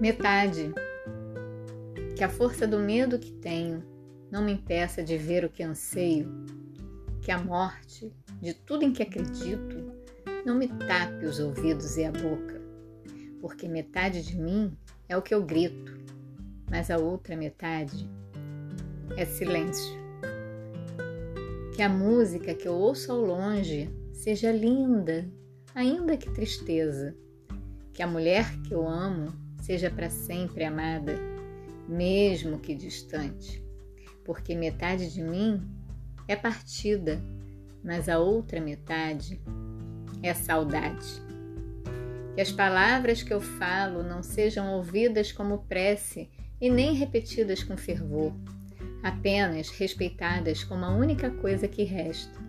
Metade. Que a força do medo que tenho não me impeça de ver o que anseio. Que a morte, de tudo em que acredito, não me tape os ouvidos e a boca. Porque metade de mim é o que eu grito, mas a outra metade é silêncio. Que a música que eu ouço ao longe seja linda, ainda que tristeza. Que a mulher que eu amo seja para sempre amada, mesmo que distante. Porque metade de mim é partida, mas a outra metade é saudade. Que as palavras que eu falo não sejam ouvidas como prece e nem repetidas com fervor, apenas respeitadas como a única coisa que resta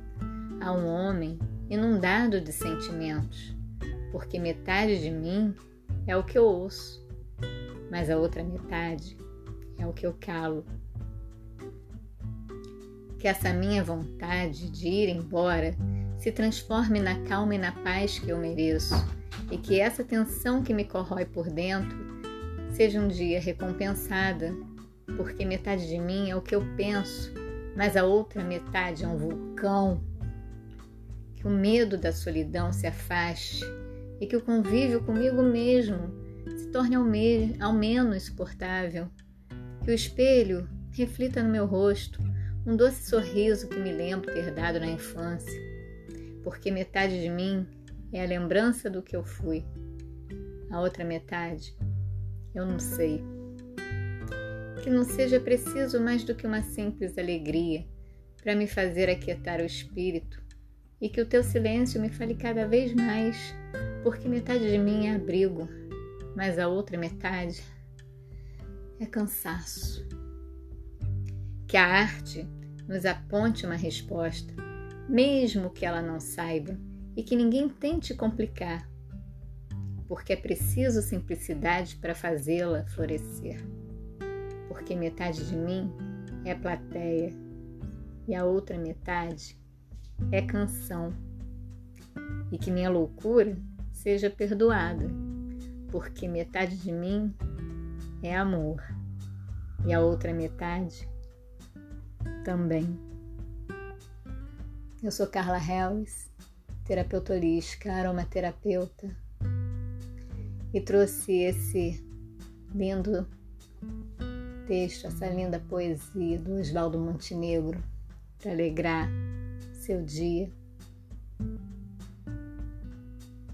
a um homem inundado de sentimentos, porque metade de mim é o que eu ouço, mas a outra metade é o que eu calo. Que essa minha vontade de ir embora se transforme na calma e na paz que eu mereço, e que essa tensão que me corrói por dentro seja um dia recompensada, porque metade de mim é o que eu penso, mas a outra metade é um vulcão. Que o medo da solidão se afaste e que o convívio comigo mesmo se torne ao, me ao menos suportável. Que o espelho reflita no meu rosto um doce sorriso que me lembro ter dado na infância, porque metade de mim é a lembrança do que eu fui, a outra metade eu não sei. Que não seja preciso mais do que uma simples alegria para me fazer aquietar o espírito e que o teu silêncio me fale cada vez mais, porque metade de mim é abrigo, mas a outra metade é cansaço. Que a arte nos aponte uma resposta, mesmo que ela não saiba, e que ninguém tente complicar, porque é preciso simplicidade para fazê-la florescer. Porque metade de mim é plateia e a outra metade é canção. E que minha loucura seja perdoada, porque metade de mim é amor e a outra metade também. Eu sou Carla Hellis, terapeuta holística, aromaterapeuta e trouxe esse lindo texto, essa linda poesia do Oswaldo Montenegro para alegrar seu dia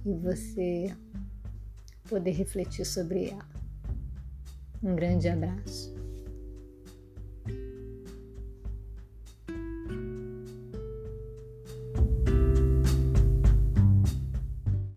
e você poder refletir sobre ela. Um grande abraço.